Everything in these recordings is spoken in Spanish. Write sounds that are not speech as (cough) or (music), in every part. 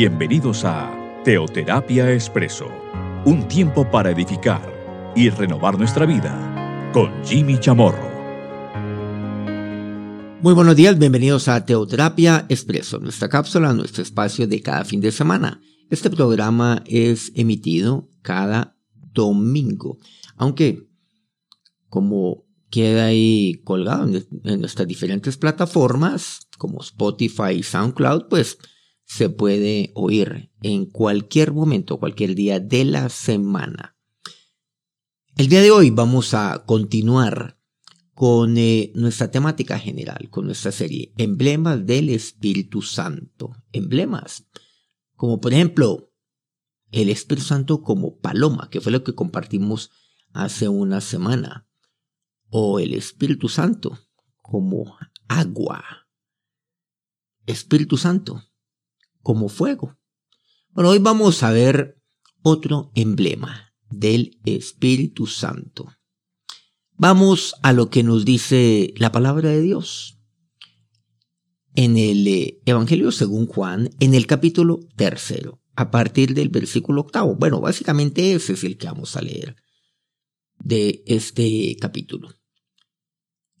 Bienvenidos a Teoterapia Expreso, un tiempo para edificar y renovar nuestra vida con Jimmy Chamorro. Muy buenos días, bienvenidos a Teoterapia Expreso, nuestra cápsula, nuestro espacio de cada fin de semana. Este programa es emitido cada domingo, aunque como queda ahí colgado en, nuestras diferentes plataformas como Spotify y SoundCloud, pues se puede oír en cualquier momento, cualquier día de la semana. El día de hoy vamos a continuar con eh, nuestra temática general, con nuestra serie Emblemas del Espíritu Santo. Emblemas, como por ejemplo el Espíritu Santo como paloma, que fue lo que compartimos hace una semana, o el Espíritu Santo como agua. Espíritu Santo como fuego. Bueno, hoy vamos a ver otro emblema del Espíritu Santo. Vamos a lo que nos dice la palabra de Dios. En el eh, Evangelio según Juan, en el capítulo tercero, a partir del versículo octavo. Bueno, básicamente ese es el que vamos a leer de este capítulo.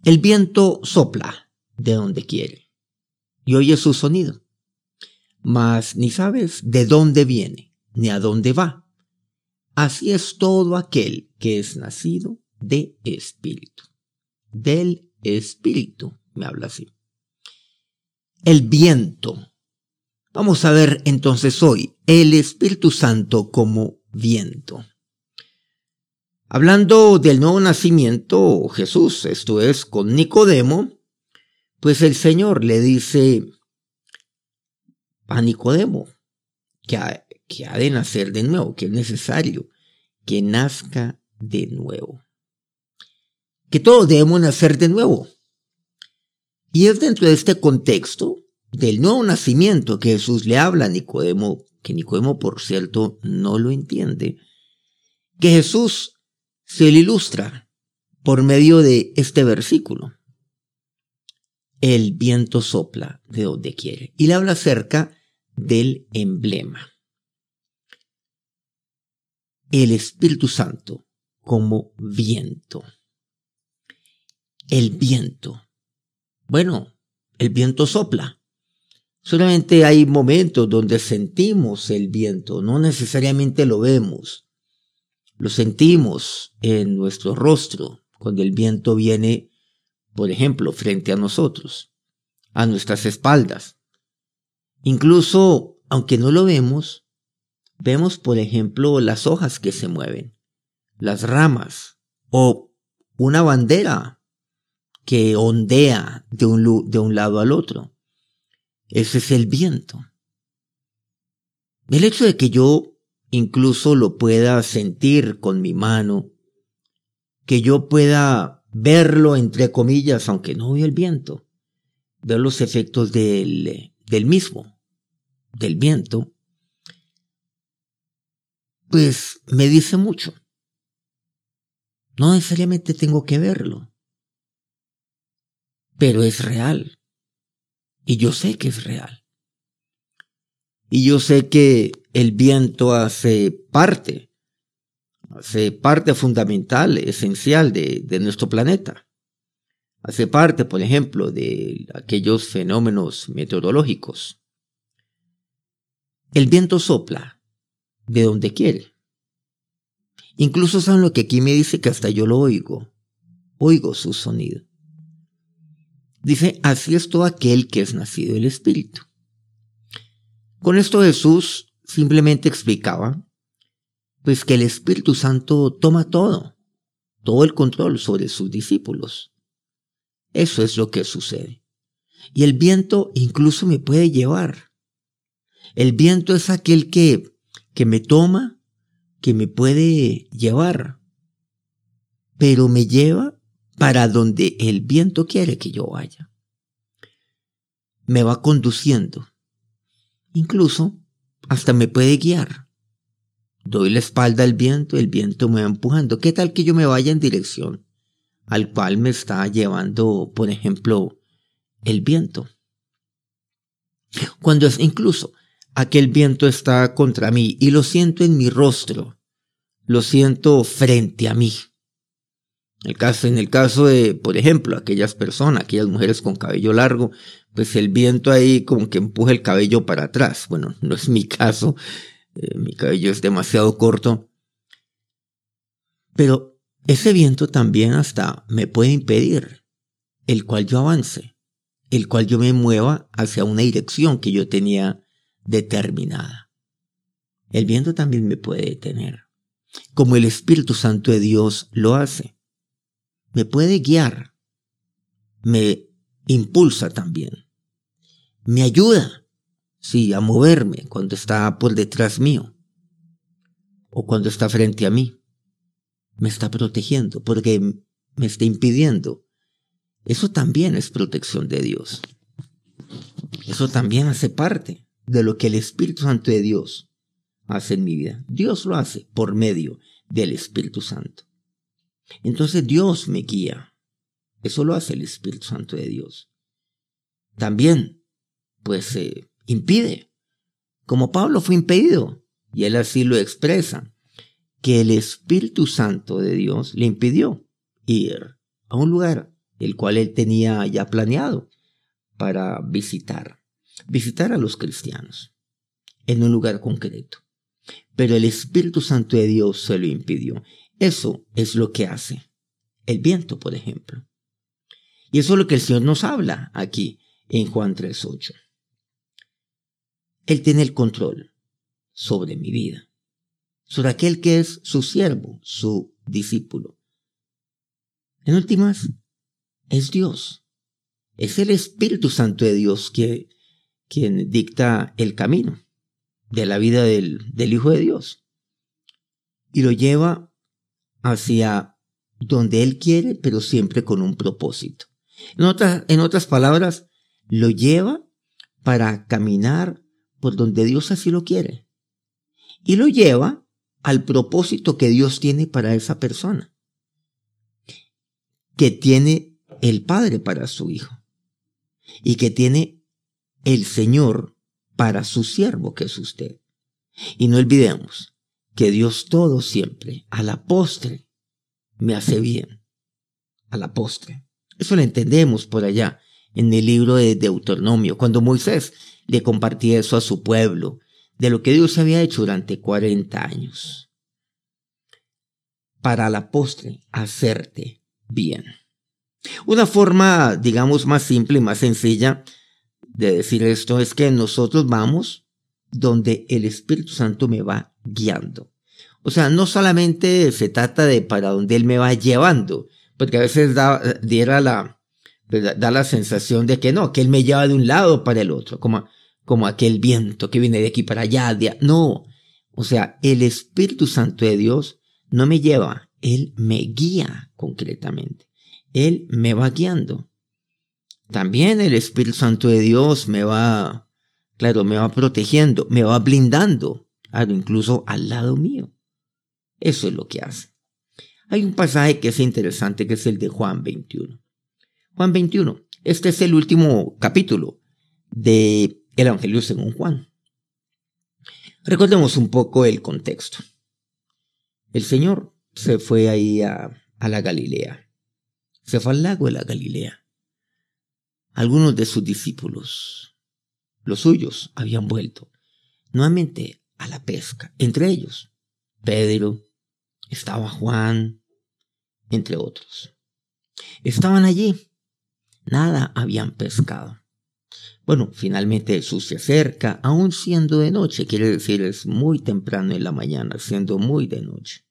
El viento sopla de donde quiere y oye su sonido mas ni sabes de dónde viene, ni a dónde va. Así es todo aquel que es nacido de espíritu. Del espíritu, me habla así. El viento. Vamos a ver entonces hoy el Espíritu Santo como viento. Hablando del nuevo nacimiento, Jesús, esto es con Nicodemo, pues el Señor le dice, a Nicodemo, que ha, que ha de nacer de nuevo, que es necesario que nazca de nuevo. Que todos debemos nacer de nuevo. Y es dentro de este contexto del nuevo nacimiento que Jesús le habla a Nicodemo, que Nicodemo por cierto no lo entiende, que Jesús se le ilustra por medio de este versículo. El viento sopla de donde quiere. Y le habla acerca del emblema. El Espíritu Santo como viento. El viento. Bueno, el viento sopla. Solamente hay momentos donde sentimos el viento, no necesariamente lo vemos. Lo sentimos en nuestro rostro cuando el viento viene, por ejemplo, frente a nosotros, a nuestras espaldas. Incluso, aunque no lo vemos, vemos, por ejemplo, las hojas que se mueven, las ramas o una bandera que ondea de un, de un lado al otro. Ese es el viento. El hecho de que yo incluso lo pueda sentir con mi mano, que yo pueda verlo entre comillas, aunque no veo el viento, ver los efectos del, del mismo, del viento, pues me dice mucho. No necesariamente tengo que verlo, pero es real. Y yo sé que es real. Y yo sé que el viento hace parte, hace parte fundamental, esencial de, de nuestro planeta. Hace parte, por ejemplo, de aquellos fenómenos meteorológicos. El viento sopla de donde quiere. Incluso saben lo que aquí me dice que hasta yo lo oigo. Oigo su sonido. Dice, así es todo aquel que es nacido del Espíritu. Con esto Jesús simplemente explicaba, pues que el Espíritu Santo toma todo, todo el control sobre sus discípulos. Eso es lo que sucede. Y el viento incluso me puede llevar. El viento es aquel que, que me toma, que me puede llevar, pero me lleva para donde el viento quiere que yo vaya. Me va conduciendo. Incluso hasta me puede guiar. Doy la espalda al viento, el viento me va empujando. ¿Qué tal que yo me vaya en dirección al cual me está llevando, por ejemplo, el viento. Cuando es incluso aquel viento está contra mí y lo siento en mi rostro, lo siento frente a mí. El caso, en el caso de, por ejemplo, aquellas personas, aquellas mujeres con cabello largo, pues el viento ahí como que empuja el cabello para atrás. Bueno, no es mi caso, eh, mi cabello es demasiado corto. Pero ese viento también hasta me puede impedir el cual yo avance, el cual yo me mueva hacia una dirección que yo tenía determinada. El viento también me puede detener, como el Espíritu Santo de Dios lo hace me puede guiar, me impulsa también, me ayuda, sí, a moverme cuando está por detrás mío o cuando está frente a mí. Me está protegiendo porque me está impidiendo. Eso también es protección de Dios. Eso también hace parte de lo que el Espíritu Santo de Dios hace en mi vida. Dios lo hace por medio del Espíritu Santo. Entonces Dios me guía. Eso lo hace el Espíritu Santo de Dios. También, pues, eh, impide, como Pablo fue impedido, y él así lo expresa, que el Espíritu Santo de Dios le impidió ir a un lugar el cual él tenía ya planeado para visitar, visitar a los cristianos en un lugar concreto. Pero el Espíritu Santo de Dios se lo impidió. Eso es lo que hace el viento, por ejemplo. Y eso es lo que el Señor nos habla aquí en Juan 3.8. Él tiene el control sobre mi vida, sobre aquel que es su siervo, su discípulo. En últimas, es Dios. Es el Espíritu Santo de Dios que, quien dicta el camino de la vida del, del Hijo de Dios. Y lo lleva hacia donde Él quiere, pero siempre con un propósito. En otras, en otras palabras, lo lleva para caminar por donde Dios así lo quiere. Y lo lleva al propósito que Dios tiene para esa persona, que tiene el Padre para su Hijo y que tiene el Señor para su siervo, que es usted. Y no olvidemos que Dios todo siempre, a la postre, me hace bien. A la postre. Eso lo entendemos por allá, en el libro de Deuteronomio, cuando Moisés le compartía eso a su pueblo, de lo que Dios había hecho durante 40 años. Para la postre, hacerte bien. Una forma, digamos, más simple y más sencilla de decir esto es que nosotros vamos donde el Espíritu Santo me va guiando. O sea, no solamente se trata de para dónde Él me va llevando, porque a veces da, diera la, pues, da la sensación de que no, que Él me lleva de un lado para el otro, como, como aquel viento que viene de aquí para allá. no, o sea, el Espíritu Santo de Dios no me lleva, Él me guía concretamente. Él me va guiando. También el Espíritu Santo de Dios me va Claro, me va protegiendo, me va blindando, incluso al lado mío. Eso es lo que hace. Hay un pasaje que es interesante, que es el de Juan 21. Juan 21, este es el último capítulo del Evangelio según Juan. Recordemos un poco el contexto. El Señor se fue ahí a, a la Galilea. Se fue al lago de la Galilea. Algunos de sus discípulos los suyos habían vuelto nuevamente a la pesca. Entre ellos, Pedro, estaba Juan, entre otros. Estaban allí. Nada habían pescado. Bueno, finalmente Jesús se acerca, aún siendo de noche, quiere decir es muy temprano en la mañana, siendo muy de noche.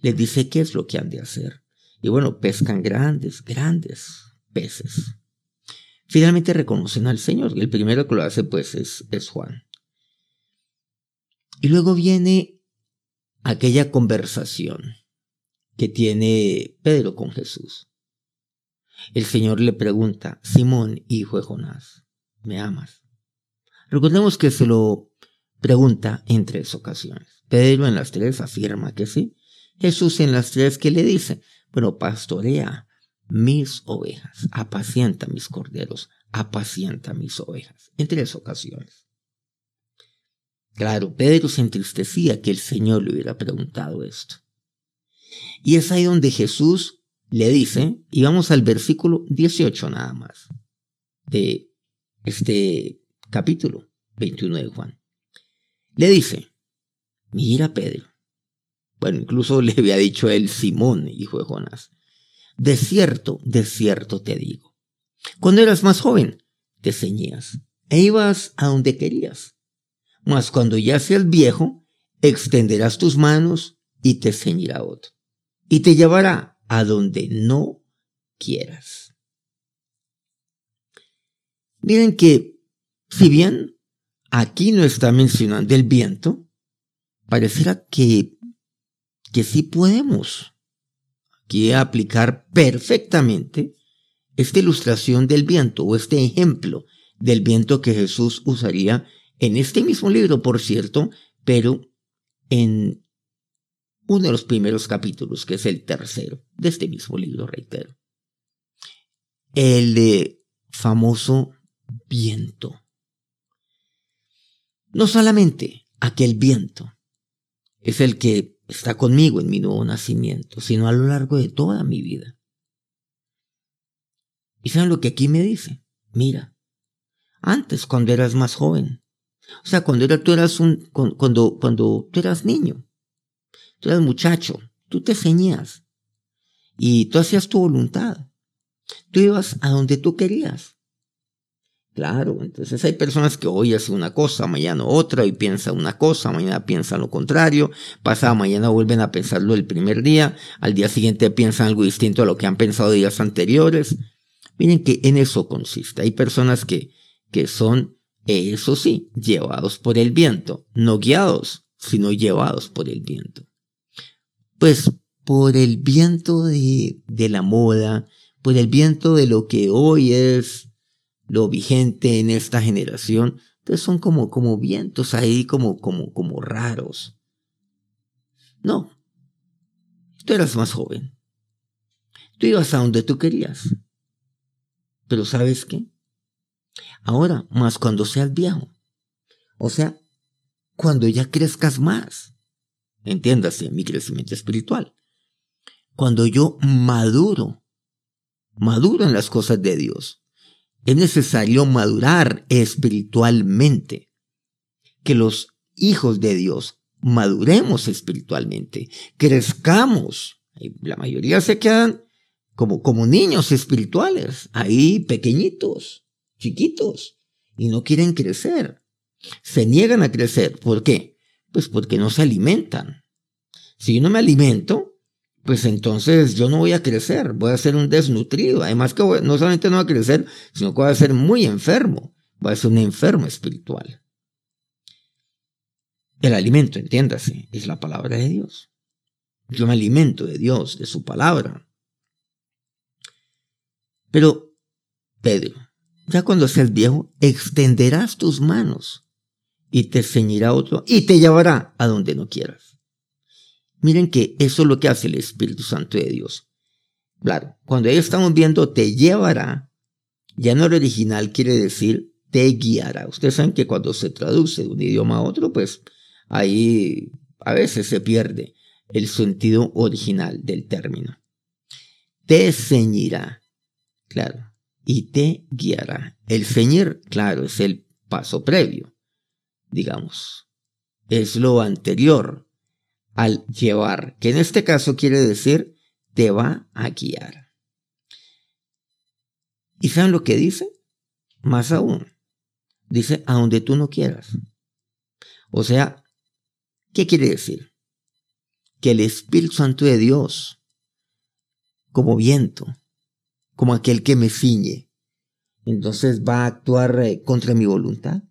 Les dice qué es lo que han de hacer. Y bueno, pescan grandes, grandes peces finalmente reconocen al Señor. El primero que lo hace pues es, es Juan. Y luego viene aquella conversación que tiene Pedro con Jesús. El Señor le pregunta, Simón, hijo de Jonás, ¿me amas? Recordemos que se lo pregunta en tres ocasiones. Pedro en las tres afirma que sí. Jesús en las tres que le dice, pero pastorea mis ovejas, apacienta mis corderos, apacienta mis ovejas, en tres ocasiones. Claro, Pedro se entristecía que el Señor le hubiera preguntado esto. Y es ahí donde Jesús le dice, y vamos al versículo 18 nada más, de este capítulo 21 de Juan. Le dice, mira Pedro, bueno, incluso (laughs) le había dicho él Simón, hijo de Jonás, de cierto, de cierto te digo, cuando eras más joven, te ceñías e ibas a donde querías, mas cuando ya seas viejo, extenderás tus manos y te ceñirá otro, y te llevará a donde no quieras. Miren que, si bien aquí no está mencionando el viento, pareciera que, que sí podemos aquí aplicar perfectamente esta ilustración del viento o este ejemplo del viento que Jesús usaría en este mismo libro, por cierto, pero en uno de los primeros capítulos, que es el tercero de este mismo libro, reitero. El famoso viento. No solamente aquel viento es el que está conmigo en mi nuevo nacimiento, sino a lo largo de toda mi vida. ¿Y saben lo que aquí me dice? Mira, antes cuando eras más joven, o sea, cuando tú eras un, cuando, cuando tú eras niño, tú eras muchacho, tú te ceñías y tú hacías tu voluntad. Tú ibas a donde tú querías. Claro, entonces hay personas que hoy hacen una cosa, mañana otra, y piensan una cosa, mañana piensan lo contrario, pasado mañana vuelven a pensarlo el primer día, al día siguiente piensan algo distinto a lo que han pensado días anteriores. Miren que en eso consiste. Hay personas que, que son, eso sí, llevados por el viento, no guiados, sino llevados por el viento. Pues por el viento de, de la moda, por el viento de lo que hoy es lo vigente en esta generación, entonces son como, como vientos ahí, como, como, como raros. No, tú eras más joven. Tú ibas a donde tú querías. Pero ¿sabes qué? Ahora, más cuando seas viejo. O sea, cuando ya crezcas más. Entiéndase, mi crecimiento espiritual. Cuando yo maduro, maduro en las cosas de Dios es necesario madurar espiritualmente. Que los hijos de Dios maduremos espiritualmente, crezcamos. La mayoría se quedan como, como niños espirituales, ahí pequeñitos, chiquitos, y no quieren crecer. Se niegan a crecer. ¿Por qué? Pues porque no se alimentan. Si yo no me alimento, pues entonces yo no voy a crecer, voy a ser un desnutrido. Además que no solamente no voy a crecer, sino que voy a ser muy enfermo, voy a ser un enfermo espiritual. El alimento, entiéndase, es la palabra de Dios. Yo me alimento de Dios, de su palabra. Pero, Pedro, ya cuando seas viejo, extenderás tus manos y te ceñirá otro y te llevará a donde no quieras. Miren que eso es lo que hace el Espíritu Santo de Dios. Claro, cuando ahí estamos viendo te llevará, ya no el original quiere decir te guiará. Ustedes saben que cuando se traduce de un idioma a otro, pues ahí a veces se pierde el sentido original del término. Te ceñirá, claro, y te guiará. El ceñir, claro, es el paso previo, digamos. Es lo anterior al llevar, que en este caso quiere decir te va a guiar. ¿Y saben lo que dice? Más aún, dice a donde tú no quieras. O sea, ¿qué quiere decir? Que el Espíritu Santo de Dios, como viento, como aquel que me ciñe, entonces va a actuar eh, contra mi voluntad,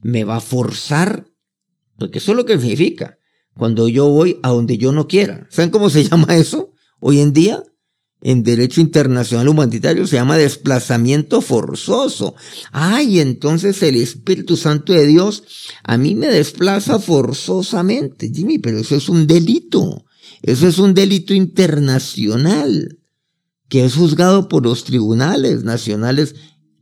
me va a forzar, porque eso es lo que significa, cuando yo voy a donde yo no quiera. ¿Saben cómo se (laughs) llama eso? Hoy en día, en derecho internacional humanitario, se llama desplazamiento forzoso. Ay, entonces el Espíritu Santo de Dios a mí me desplaza forzosamente. Jimmy, pero eso es un delito. Eso es un delito internacional que es juzgado por los tribunales nacionales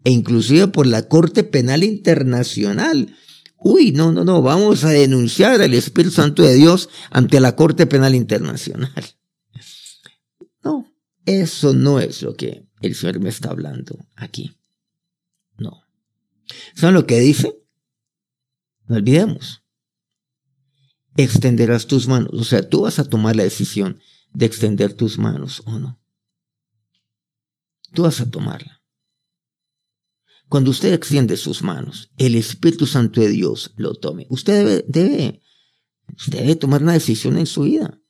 e inclusive por la Corte Penal Internacional uy, no, no, no, vamos a denunciar al Espíritu Santo de Dios ante la Corte Penal Internacional. No, eso no es lo que el Señor me está hablando aquí. No. ¿Saben lo que dice? No olvidemos. Extenderás tus manos. O sea, tú vas a tomar la decisión de extender tus manos o no. Tú vas a tomarla. Cuando usted extiende sus manos, el Espíritu Santo de Dios lo tome. Usted debe, debe, usted debe tomar una decisión en su vida.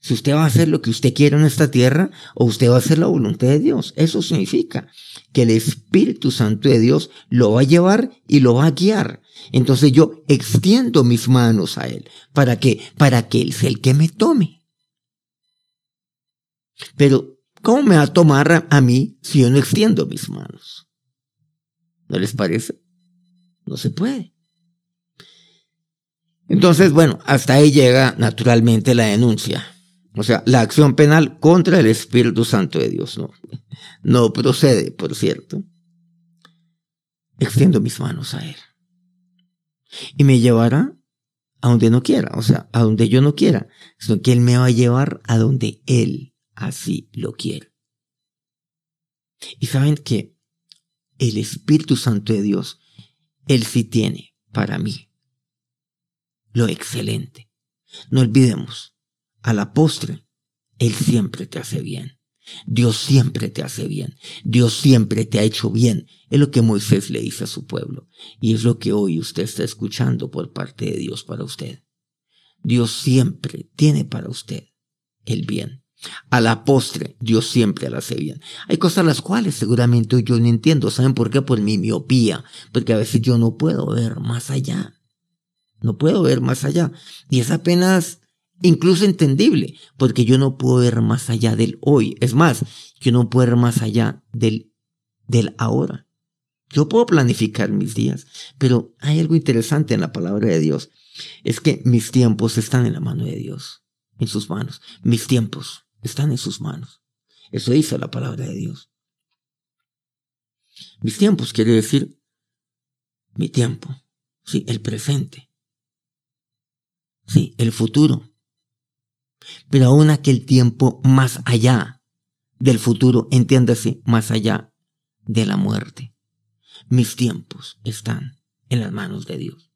Si usted va a hacer lo que usted quiere en esta tierra o usted va a hacer la voluntad de Dios. Eso significa que el Espíritu Santo de Dios lo va a llevar y lo va a guiar. Entonces yo extiendo mis manos a Él. ¿Para qué? Para que Él sea el que me tome. Pero, ¿cómo me va a tomar a mí si yo no extiendo mis manos? ¿No les parece? No se puede. Entonces, bueno, hasta ahí llega naturalmente la denuncia. O sea, la acción penal contra el Espíritu Santo de Dios. No, no procede, por cierto. Extiendo mis manos a Él. Y me llevará a donde no quiera, o sea, a donde yo no quiera, sino que Él me va a llevar a donde Él así lo quiere. Y saben que el Espíritu Santo de Dios, Él sí tiene para mí lo excelente. No olvidemos, a la postre, Él siempre te hace bien. Dios siempre te hace bien. Dios siempre te ha hecho bien. Es lo que Moisés le dice a su pueblo. Y es lo que hoy usted está escuchando por parte de Dios para usted. Dios siempre tiene para usted el bien. A la postre, Dios siempre la hace bien. Hay cosas las cuales seguramente yo no entiendo. ¿Saben por qué? Por mi miopía. Porque a veces yo no puedo ver más allá. No puedo ver más allá. Y es apenas incluso entendible. Porque yo no puedo ver más allá del hoy. Es más, yo no puedo ver más allá del, del ahora. Yo puedo planificar mis días. Pero hay algo interesante en la palabra de Dios. Es que mis tiempos están en la mano de Dios. En sus manos. Mis tiempos están en sus manos. Eso dice la palabra de Dios. Mis tiempos quiere decir mi tiempo, sí, el presente, sí, el futuro, pero aún aquel tiempo más allá del futuro, entiéndase, más allá de la muerte. Mis tiempos están en las manos de Dios,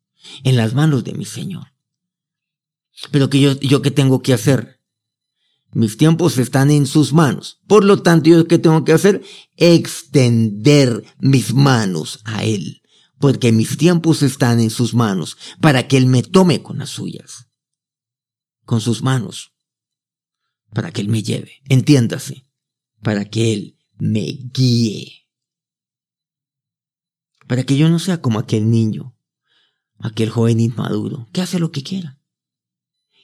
en las manos de mi Señor. Pero que yo, yo qué tengo que hacer? Mis tiempos están en sus manos. Por lo tanto, yo qué tengo que hacer? Extender mis manos a Él. Porque mis tiempos están en sus manos para que Él me tome con las suyas. Con sus manos. Para que Él me lleve. Entiéndase. Para que Él me guíe. Para que yo no sea como aquel niño, aquel joven inmaduro, que hace lo que quiera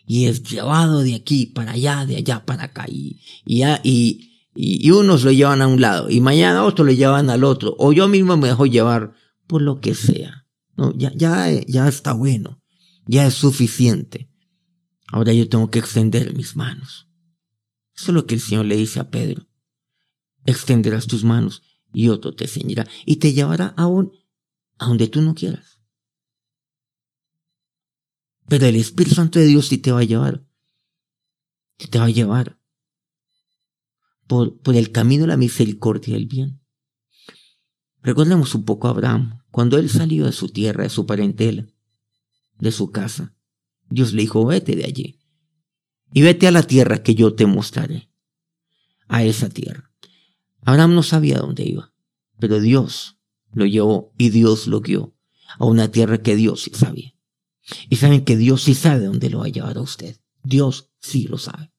y es llevado de aquí para allá, de allá para acá, y, y, y, unos lo llevan a un lado, y mañana otros lo llevan al otro, o yo mismo me dejo llevar por lo que sea. No, ya, ya, ya está bueno, ya es suficiente. Ahora yo tengo que extender mis manos. Eso es lo que el Señor le dice a Pedro. Extenderás tus manos y otro te ceñirá y te llevará aún a donde tú no quieras. Pero el Espíritu Santo de Dios sí te va a llevar. te va a llevar por, por el camino de la misericordia y el bien. Recordemos un poco a Abraham. Cuando él salió de su tierra, de su parentela, de su casa, Dios le dijo, vete de allí. Y vete a la tierra que yo te mostraré. A esa tierra. Abraham no sabía dónde iba, pero Dios lo llevó y Dios lo guió a una tierra que Dios sí sabía. Y saben que Dios sí sabe dónde lo va a llevar a usted. Dios sí lo sabe.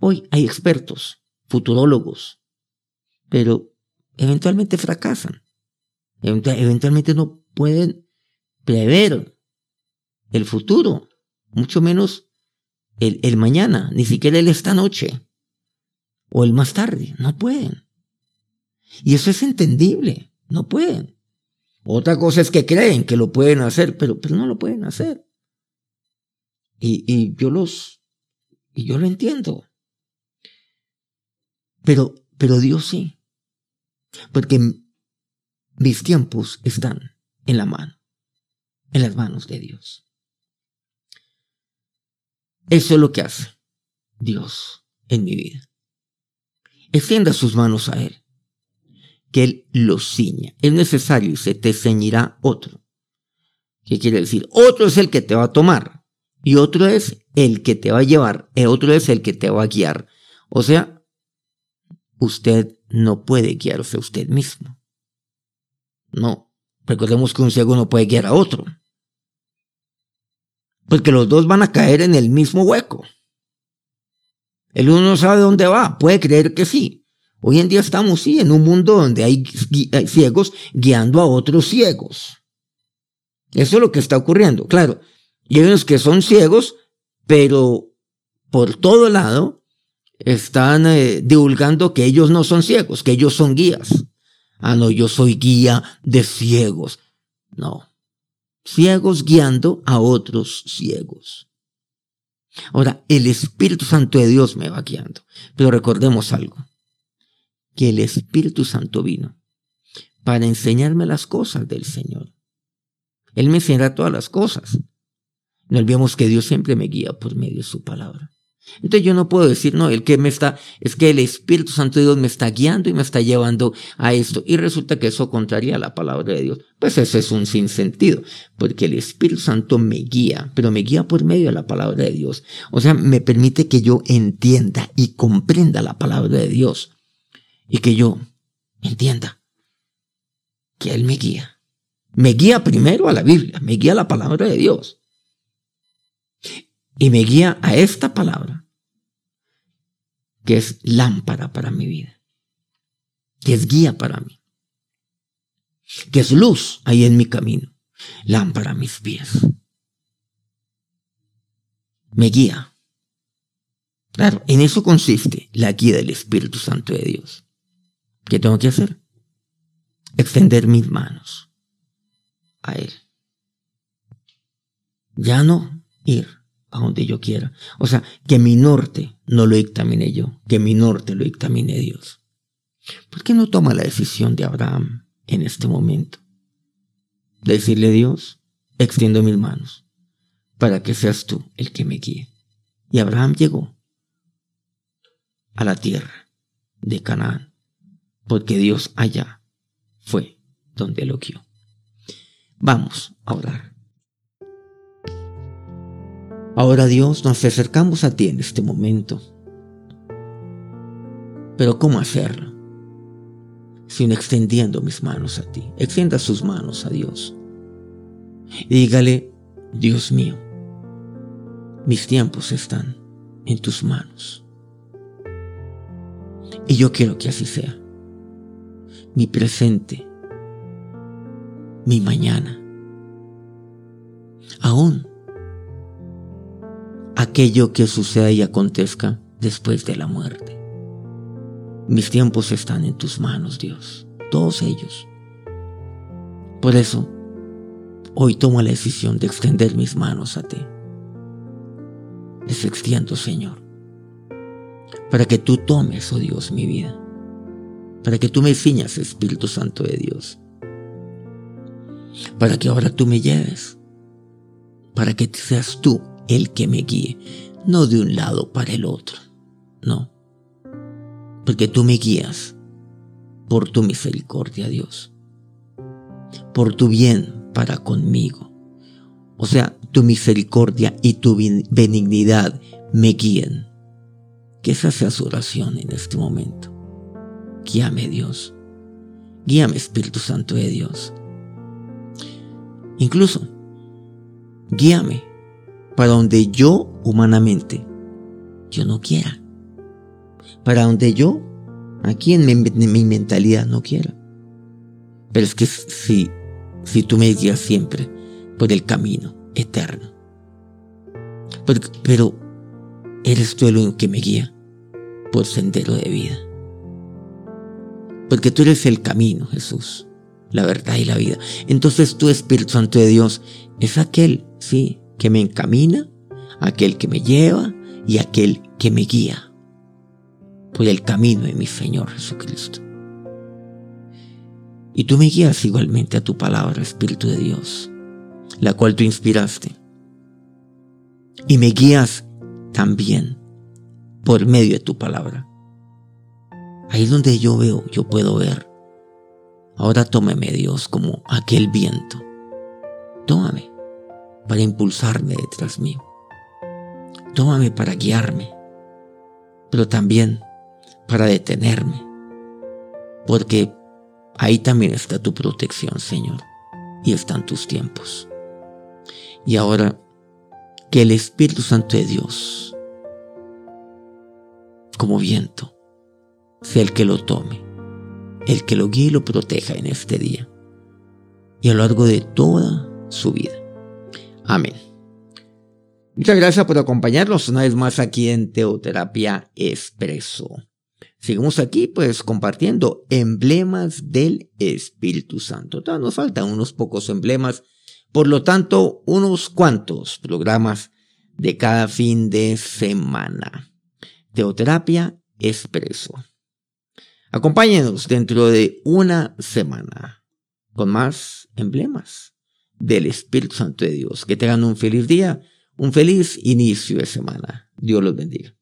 Hoy hay expertos, futurólogos, pero eventualmente fracasan. Eventualmente no pueden prever el futuro, mucho menos el, el mañana, ni siquiera el esta noche o el más tarde. No pueden. Y eso es entendible. No pueden. Otra cosa es que creen que lo pueden hacer, pero, pero no lo pueden hacer. Y, y yo los, y yo lo entiendo. Pero, pero Dios sí. Porque mis tiempos están en la mano, en las manos de Dios. Eso es lo que hace Dios en mi vida. Extienda sus manos a Él, que Él los ciña. Es necesario y se te ceñirá otro. ¿Qué quiere decir? Otro es el que te va a tomar y otro es el que te va a llevar y otro es el que te va a guiar. O sea, usted no puede guiarse a usted mismo. No. Recordemos que un ciego no puede guiar a otro. Porque los dos van a caer en el mismo hueco. El uno no sabe dónde va, puede creer que sí. Hoy en día estamos, sí, en un mundo donde hay, ciegos guiando a otros ciegos. Eso es lo que está ocurriendo. Claro, y hay unos que son ciegos, pero por todo lado están eh, divulgando que ellos no son ciegos, que ellos son guías. Ah, no, yo soy guía de ciegos. No. Ciegos guiando a otros ciegos. Ahora, el Espíritu Santo de Dios me va guiando. Pero recordemos algo, que el Espíritu Santo vino para enseñarme las cosas del Señor. Él me enseñará todas las cosas. No olvidemos que Dios siempre me guía por medio de su palabra. Entonces yo no puedo decir, no, el que me está, es que el Espíritu Santo de Dios me está guiando y me está llevando a esto. Y resulta que eso contraría a la palabra de Dios. Pues eso es un sinsentido, porque el Espíritu Santo me guía, pero me guía por medio de la palabra de Dios. O sea, me permite que yo entienda y comprenda la palabra de Dios. Y que yo entienda que Él me guía. Me guía primero a la Biblia, me guía a la palabra de Dios y me guía a esta palabra, que es lámpara para mi vida, que es guía para mí, que es luz ahí en mi camino, lámpara a mis pies. Me guía. Claro, en eso consiste la guía del Espíritu Santo de Dios. ¿Qué tengo que hacer? Extender (laughs) mis manos a Él. Ya no ir a donde yo quiera. O sea, que mi norte no lo dictamine yo, que mi norte lo dictamine Dios. ¿Por qué no toma la decisión de Abraham en este momento? De decirle a Dios, extiendo mis manos para que seas tú el que me guíe. Y Abraham llegó a la tierra de Canaán, porque Dios allá fue donde lo guió. Vamos a orar. Ahora Dios, nos acercamos a ti en este momento. Pero ¿cómo hacerlo? Sin extendiendo mis manos a ti. Extienda sus manos a Dios. Y dígale, Dios mío, mis tiempos están en tus manos. Y yo quiero que así sea. Mi presente, mi mañana, aún aquello que suceda y acontezca después de la muerte. Mis tiempos están en tus manos, Dios, todos ellos. Por eso, hoy tomo la decisión de extender mis manos a ti. Les extiendo, Señor, para que tú tomes, oh Dios, mi vida, para que tú me ciñas, Espíritu Santo de Dios, para que ahora tú me lleves, para que seas tú el que me guíe, no de un lado para el otro, no, porque tú me guías por tu misericordia, Dios, por tu bien para conmigo. O sea, tu misericordia y tu benignidad me guíen. Que esa sea su oración en este momento. Guíame Dios. Guíame Espíritu Santo de Dios. Incluso, guíame para donde yo humanamente, yo no quiera. Para donde yo, aquí en mi, mentalidad, no quiera. Pero es que si, si tú me guías siempre por el camino eterno. Pero, pero eres tú el que me guía por sendero de vida. Porque tú eres el camino, Jesús, la verdad y la vida. Entonces tu Espíritu Santo de Dios es aquel, sí, que me encamina, aquel que me lleva y aquel que me guía por el camino de mi Señor Jesucristo. Y tú me guías igualmente a tu palabra, Espíritu de Dios, la cual tú inspiraste. Y me guías también por medio de tu palabra. Ahí donde yo veo, yo puedo ver. Ahora tómeme Dios como aquel viento. Tómame para impulsarme detrás mío. Tómame para guiarme, pero también para detenerme. Porque ahí también está tu protección, Señor, y están tus tiempos. Y ahora, que el Espíritu Santo de Dios, como viento, sea el que lo tome, el que lo guíe y lo proteja en este día y a lo largo de toda su vida. Amén. Muchas gracias por acompañarnos una vez más aquí en Teoterapia Expreso. Seguimos aquí pues compartiendo emblemas del Espíritu Santo. Todavía nos faltan unos pocos emblemas, por lo tanto unos cuantos programas de cada fin de semana. Teoterapia Expreso. Acompáñenos dentro de una semana con más emblemas del Espíritu Santo de Dios. Que tengan un feliz día, un feliz inicio de semana. Dios los bendiga.